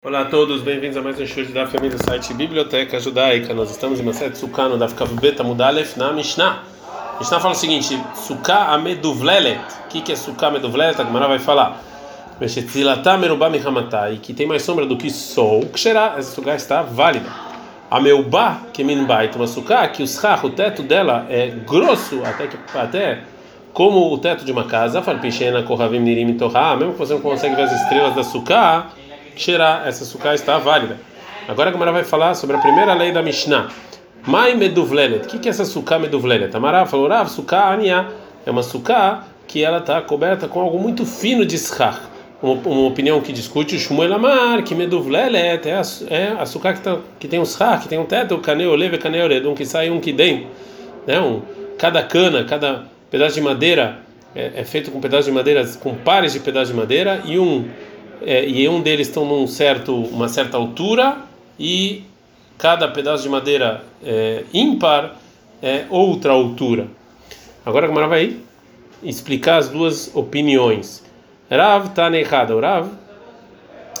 Olá a todos, bem-vindos a mais um show da família do site Biblioteca Judaica. Nós estamos em Maset Sukkah, no Daf Beta Mudalef, na Mishnah. Mishnah fala o seguinte: Sukkah Ameduvlelet. O que, que é Sukkah Ameduvlelet? A Gemara vai falar. E que tem mais sombra do que sol, que será? Essa Sukkah está válida. A que minbait, uma Sukkah, que o o teto dela é grosso, até, que, até como o teto de uma casa. Falpichena, Kohavim, Nirim, Torah. Mesmo que você não consegue ver as estrelas da Sukkah Xerá, essa suká está válida. Agora a Gamara vai falar sobre a primeira lei da Mishnah. Mai meduvlelet. O que, é essa suká meduvlelet? Amara falou, Rav, suká ania. É uma suká que ela está coberta com algo muito fino de schach. Uma, uma, opinião que discute o Shmuel Amar, que meduvlelet é é a suká que, tá, que tem um schach, que tem um teto, caneu leve, caneu um que sai um que dentro. Né? Um, cada cana, cada pedaço de madeira é, é feito com pedaços de madeira, com pares de pedaços de madeira e um é, e um deles estão num certo, uma certa altura e cada pedaço de madeira é, ímpar é outra altura. Agora a Gamara vai explicar as duas opiniões. Rav está errado. O Rav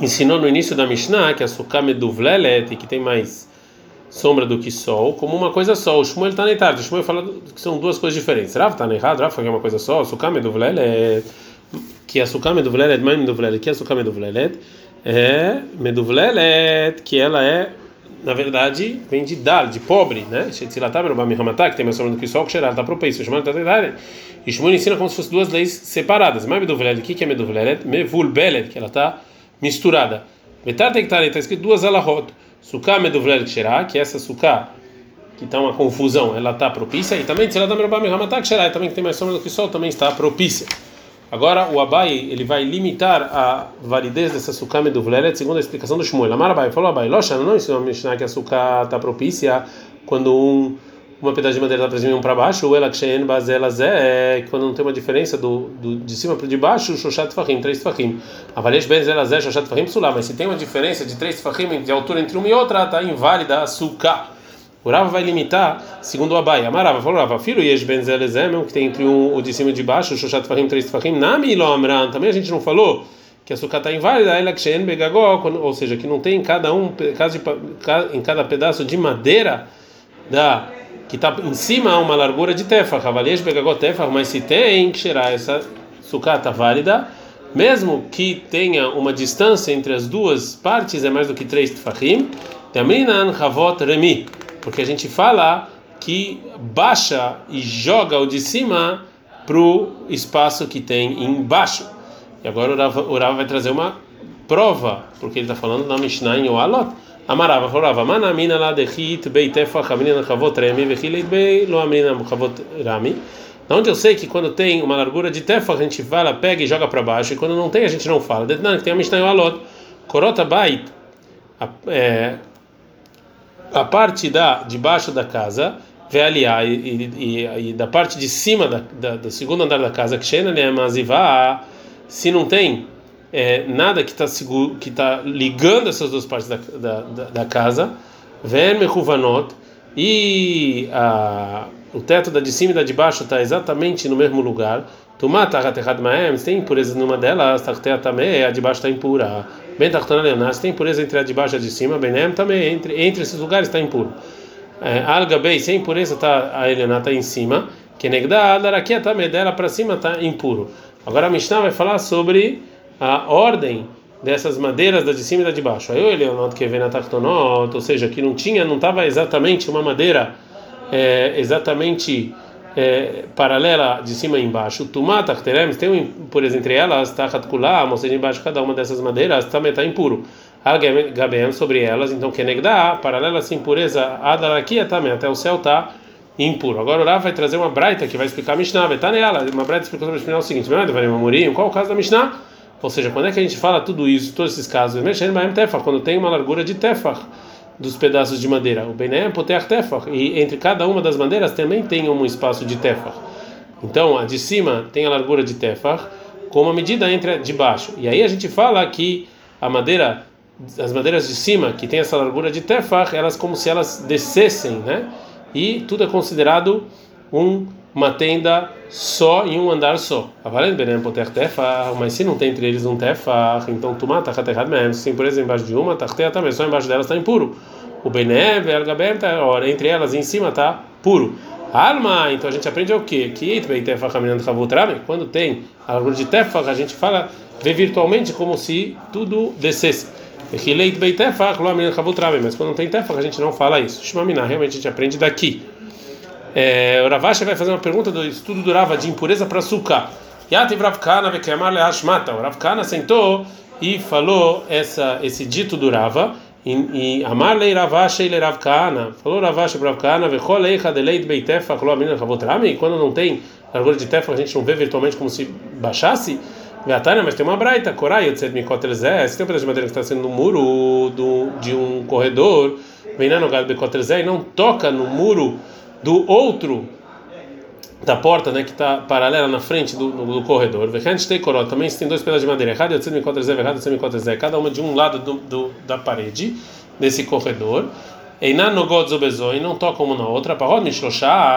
ensinou no início da Mishnah que a Sukkah Meduvlelet, que tem mais sombra do que sol, como uma coisa só. O Shmuel está neitado. O Shmuel fala que são duas coisas diferentes. Rav está errado. Rav fala que é uma coisa só. Sukkah Meduvlelet que açúcar meduvlelet, mãe meduvlelet, que açúcar meduvlelet é meduvlelet, que ela é na verdade, vem de dar, de pobre, né? Shetzilatam Rabami Hamatá, que tem mais sombra do que sol, que Xerat está propício, chamando Tatedaret. E Shmuel ensina como se fossem duas leis separadas. Mas Meduvlelet, o que é Meduvlelet? Mevulbelet, que ela está misturada. Betar estar está escrito duas alahot. Suká Meduvlelet Xerá, que essa suká, que está uma confusão, ela está propícia. E também Tzilatam Rabami Hamatá, que Xerat, também que tem mais sombra do que sol, também está propícia. Agora o Abai ele vai limitar a validez dessa sukkah meduvlelet segundo a explicação do Shmuel. Amar Abai falou Abai, Locha não ensinou a Mishnah que a sukkah está propícia quando um uma pedaço de madeira está para cima e um para baixo, ou ela kshen bazela zé, quando não tem uma diferença do, do de cima para de baixo, shoshat fahim, três fahim. Avalesh ben zela zé, shoshat fahim psulá, mas se tem uma diferença de três fahim de altura entre uma e outra, está inválida a sukkah. O Rava vai limitar, segundo o Abai. Amarava falou, Rava, filho Yesh Ben Zelezem, que tem entre um, o de cima e de baixo, o Shoshat Fahim, três Fahim, Nami Lo Amran. Também a gente não falou que a sucata está inválida, ela Kshen Begagó, ou seja, que não tem em cada um, em cada pedaço de madeira da que está em cima uma largura de tefah, Ravalesh Begagó tefah, mas se tem que cheirar essa sucata válida, mesmo que tenha uma distância entre as duas partes, é mais do que três tefahim, Tamrinan Havot Remi porque a gente fala que baixa e joga o de cima para o espaço que tem embaixo. E agora o Rava, vai trazer uma prova, porque ele está falando na Mishnah em Oalot. Amarava, falava, manamina la dechit beitefa chamina chavot remi vechileit bei lo amina chavot rami. Onde eu sei que quando tem uma largura de tefa, a gente lá, pega e joga para baixo, e quando não tem, a gente não fala. Não, que tem a Mishnah em Oalot. Korota bait, a parte da de baixo da casa vê aliar e, e, e, da parte de cima da, da, do segundo andar da casa que chena né mazivá se não tem é, nada que está que tá ligando essas duas partes da, da, da, casa verme ruvanot e a, o teto da de cima e da de baixo está exatamente no mesmo lugar Tumata maem, se tem impureza numa delas, também a de baixo está impura. Bem se tem impureza entre a de baixo e a de cima, benem também, entre, entre esses lugares está impuro. É, alga bem, sem impureza está a Helena está em cima, que negda alarakia também dela para cima está impuro. Agora a Mishnah vai falar sobre a ordem dessas madeiras da de cima e da de baixo. Aí o Eleonot que vem na tartonot, ou seja, que não tinha, não estava exatamente uma madeira é, exatamente é, paralela de cima e embaixo. Teremos, tem uma impureza entre elas, tachat kulam, ou seja, embaixo cada uma dessas madeiras, também está impuro. Gabem sobre elas, então kenegda, paralela essa impureza, adalakia também, até o céu está impuro. Agora o Rav vai trazer uma braita que vai explicar a Mishnah, vai estar nela, uma braita explicou sobre a Mishnah o seguinte: qual é o caso da Mishnah? Ou seja, quando é que a gente fala tudo isso, todos esses casos? Quando tem uma largura de tefach dos pedaços de madeira. O Bené é Poter Tefach. E entre cada uma das madeiras também tem um espaço de Tefach. Então, a de cima tem a largura de Tefach, com uma medida entre a de baixo. E aí a gente fala que a madeira, as madeiras de cima, que tem essa largura de Tefach, elas como se elas descessem, né? E tudo é considerado um uma tenda só em um andar só. Benem tefar, mas se não tem entre eles um tefar, então tu mata errado mesmo. Se por exemplo embaixo de uma, tarteia também, só embaixo delas está impuro. O bené, vergabem, tá, entre elas em cima está puro. Alma, então a gente aprende o quê? Que quando tem a largura de tefar, a gente fala, vê virtualmente como se tudo descesse. Mas quando não tem tefar, a gente não fala isso. Shmamina, realmente a gente aprende daqui. É, o Ravashi vai fazer uma pergunta do estudo do Rava de impureza para açúcar. Yativ Ravkana vekemar leashmata. O Ravkana sentou e falou essa, esse dito do Rava. E Amar lei Ravashi le Ravkana. Falou Ravashi para Ravkana. Vechol leicha de leit beitefa. Falou a menina Ravotrami. Quando não tem largura de tefa, a gente não vê virtualmente como se baixasse. Gatana, mas tem uma braita, Korai, Yotzet Mikotel Zé. Se tem um pedaço de madeira que está sendo no muro do, de um corredor, vem na Nogad Bekotel Zé e não toca no muro do outro da porta, né, que está paralela na frente do, do, do corredor. Também tem dois pedaços de madeira, cada uma de um lado do, do da parede desse corredor. E não toca uma na outra.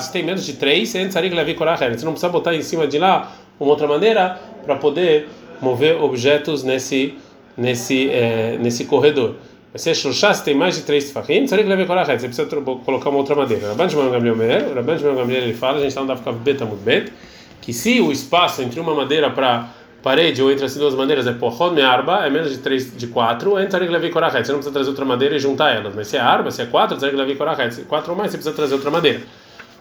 Se tem menos de três, você não precisa botar em cima de lá uma outra maneira para poder mover objetos nesse nesse é, nesse corredor. Se é se tem mais de três tefachim, você precisa colocar uma outra madeira. Rabban Shimon Gamliel, Rabban Shimon Gamliel ele fala, a gente está no Dafkav Bet Amud Bet, que se o espaço entre uma madeira para parede ou entre as duas madeiras é porron me arba, é menos de três de quatro, entra que levi korachet. Você não precisa trazer outra madeira e juntar elas. Mas se é arba, se é quatro, você que levi korachet. Quatro ou mais, você precisa trazer outra madeira.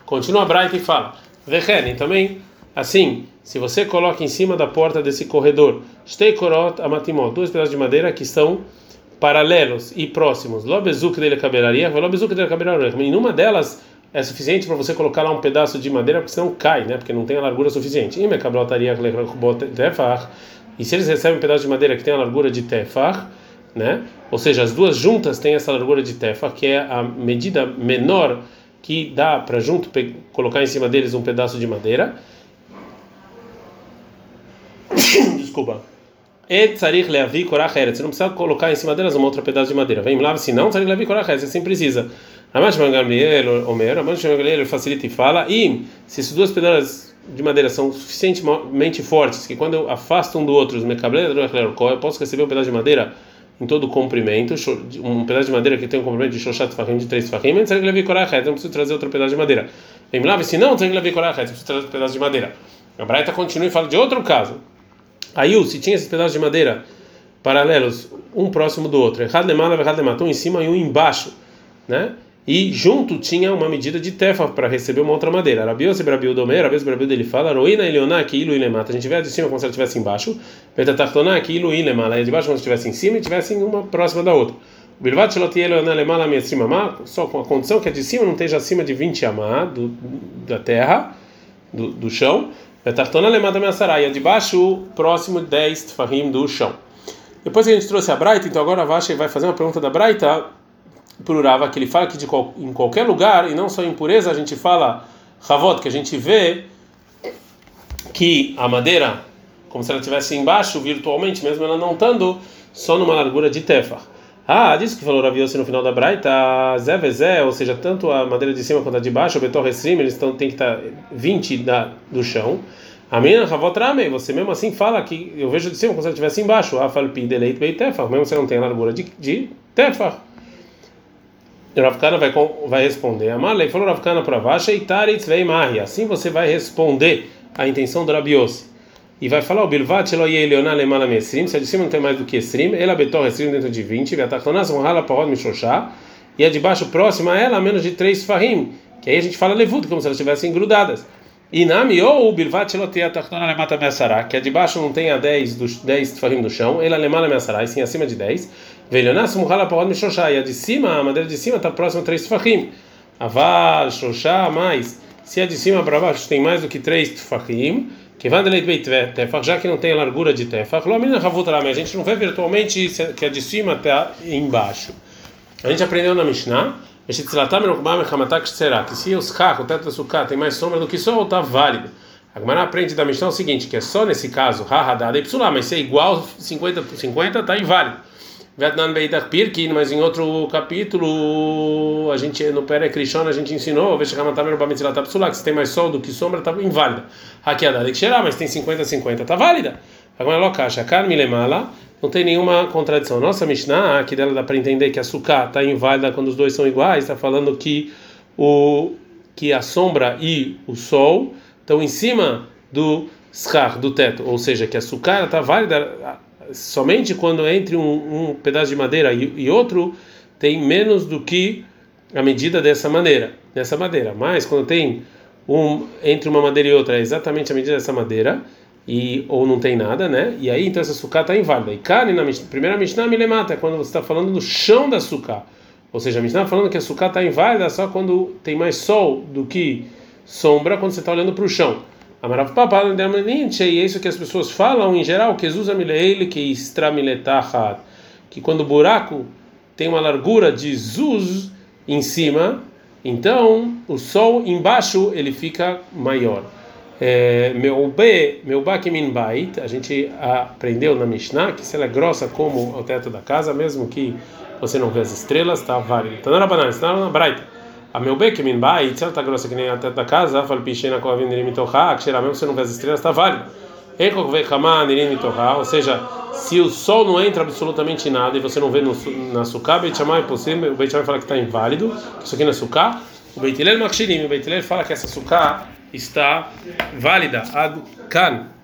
Continua a Bright e fala: Vechen, também assim, se você coloca em cima da porta desse corredor, stei korot amatimot, dois pedaços de madeira que são paralelos e próximos. Lobezuk dele cabelaria, lobezuk dele cabelaria. Em uma delas é suficiente para você colocar lá um pedaço de madeira, porque senão cai, né? Porque não tem a largura suficiente. E se eles recebem um pedaço de madeira que tem a largura de tefar, né? Ou seja, as duas juntas têm essa largura de tefar, que é a medida menor que dá para junto colocar em cima deles um pedaço de madeira. Desculpa. E tzarich leavi korach Você não precisa colocar em cima delas uma outra pedaço de madeira. Vem lá, se não, tzarich leavi korach eretz. Você precisa. Ramash Gamliel, Omer, Ramash Gamliel facilita e fala. E se esses dois pedaços de madeira são suficientemente fortes que quando eu afasto um do outro, eu posso receber um pedaço de madeira em todo o comprimento, um pedaço de madeira que tem um comprimento de shoshat fahim de três fahim, mas levi korach não preciso trazer outro pedaço de madeira. Vem lá, se não, tzarich levi korach preciso trazer outro pedaço de madeira. A Braita continua e fala de outro caso. Aí, se tinha esses pedaços de madeira paralelos, um próximo do outro, lemala, um em cima e um embaixo, né? E junto tinha uma medida de tefa para receber uma outra madeira. Rabiose Brabil Domer, Rabiose Brabil dele fala, Roina Elioná, que ilu. A gente vê de cima como se ela estivesse embaixo, Betatartoná, que ilu ilemala. De baixo como se estivesse em cima e estivesse uma próxima da outra. Bilvat Sheloti Elioná lemala minha só com a condição que a de cima não esteja acima de 20 amá do, da terra, do, do chão, Betartona lemada meassará, e a de baixo, próximo 10 tfahim do chão. Depois que a gente trouxe a Braita, então agora a Vasha vai fazer uma pergunta da Braita para o Rava, que ele fala que de qual, em qualquer lugar, e não só em pureza, a gente fala Havot, que a gente vê que a madeira, como se ela estivesse embaixo virtualmente, mesmo ela não estando, só numa largura de tefar. Ah, disso que falou Raviose no final da Braita, Zé Vezé, ou seja, tanto a madeira de cima quanto a de baixo, o Betor Restrim, eles estão, tem que estar 20 da, do chão. A minha Ravotrame, você mesmo assim fala que eu vejo de cima como se ela estivesse embaixo. Afalpi deleit beit tefar, mesmo você não tem largura de, de tefar. Ravkana vai, vai responder. Amalei falou Ravkana para Vasha e Taritz vei Mahi. Assim você vai responder a intenção do Rabiose e vai falar o Bilvat Elo Yeleoná Lemala Mesrim, se a de cima não tem mais do que Esrim, ela betor Esrim dentro de 20, Vatachonaz Hala Parod Mishoshá, e a de baixo próxima a ela menos de 3 Fahim, que aí a gente fala Levut, como se elas estivessem grudadas. E Nami ou o Bilvat Elo Tea Tachona Lemata Meassará, que a de baixo não tem a 10 dos 10 Fahim do chão, ela Lemala Meassará, e sim acima de 10, Velionás Muhala Parod Mishoshá, e a de cima, a madeira de cima está próxima a 3 Fahim. Aval, Shoshá, mais. Se a de cima para baixo tem mais do que 3 Fahim, tefach, já que não tem a largura de tefach, a gente não vê virtualmente que é de cima até embaixo. A gente aprendeu na Mishnah, que se os carros, o teto da sukkah tem mais sombra do que sol, está válido. A Gemara aprende da Mishnah o seguinte, que é só nesse caso, mas se é igual 50 por 50, está inválido. Vietnam Beitach Pirkin, mas em outro capítulo, a gente no Pere Krishon a gente ensinou, que se tem mais sol do que sombra, está inválida. Hackeada, tem que cheirar, mas tem 50-50, está válida. Agora ela caixa, carne lemala, não tem nenhuma contradição. Nossa Mishnah, que dela dá para entender que a suká está inválida quando os dois são iguais, está falando que o que a sombra e o sol estão em cima do schar, do teto, ou seja, que a suká está válida somente quando entre um, um pedaço de madeira e, e, outro tem menos do que a medida dessa maneira, dessa madeira. Mas quando tem um entre uma madeira e outra é exatamente a medida dessa madeira e ou não tem nada, né? E aí então essa sucá está inválida. E carne na primeira Mishnah me mata é quando você está falando do chão da sucá. Ou seja, a Mishnah tá falando que a sucá está inválida só quando tem mais sol do que sombra quando você está olhando para o chão. Amarav Papa, e é isso que as pessoas falam em geral, que Jesus Amileile, que extramiletachat, que quando o buraco tem uma largura de zuz em cima, então o sol embaixo ele fica maior. É, meu B, meu Bakimin Bait, a gente aprendeu na Mishnah que se ela é grossa como o teto da casa, mesmo que você não vê as estrelas, está válido. Está na Rabanan, está na Braita. A meu bem que min bai, se está grossa que nem a teta da casa, fala pichena com a vinda mitochá, que cheira mesmo você não vê as estrelas, está válido. Ou seja, se o sol não entra absolutamente nada e você não vê no, na suká, Beit Shammai, o Beit fala que está inválido, isso aqui não é suká. O Beit Hillel Makshirim, o Beit fala que essa suká está válida. Ad kan.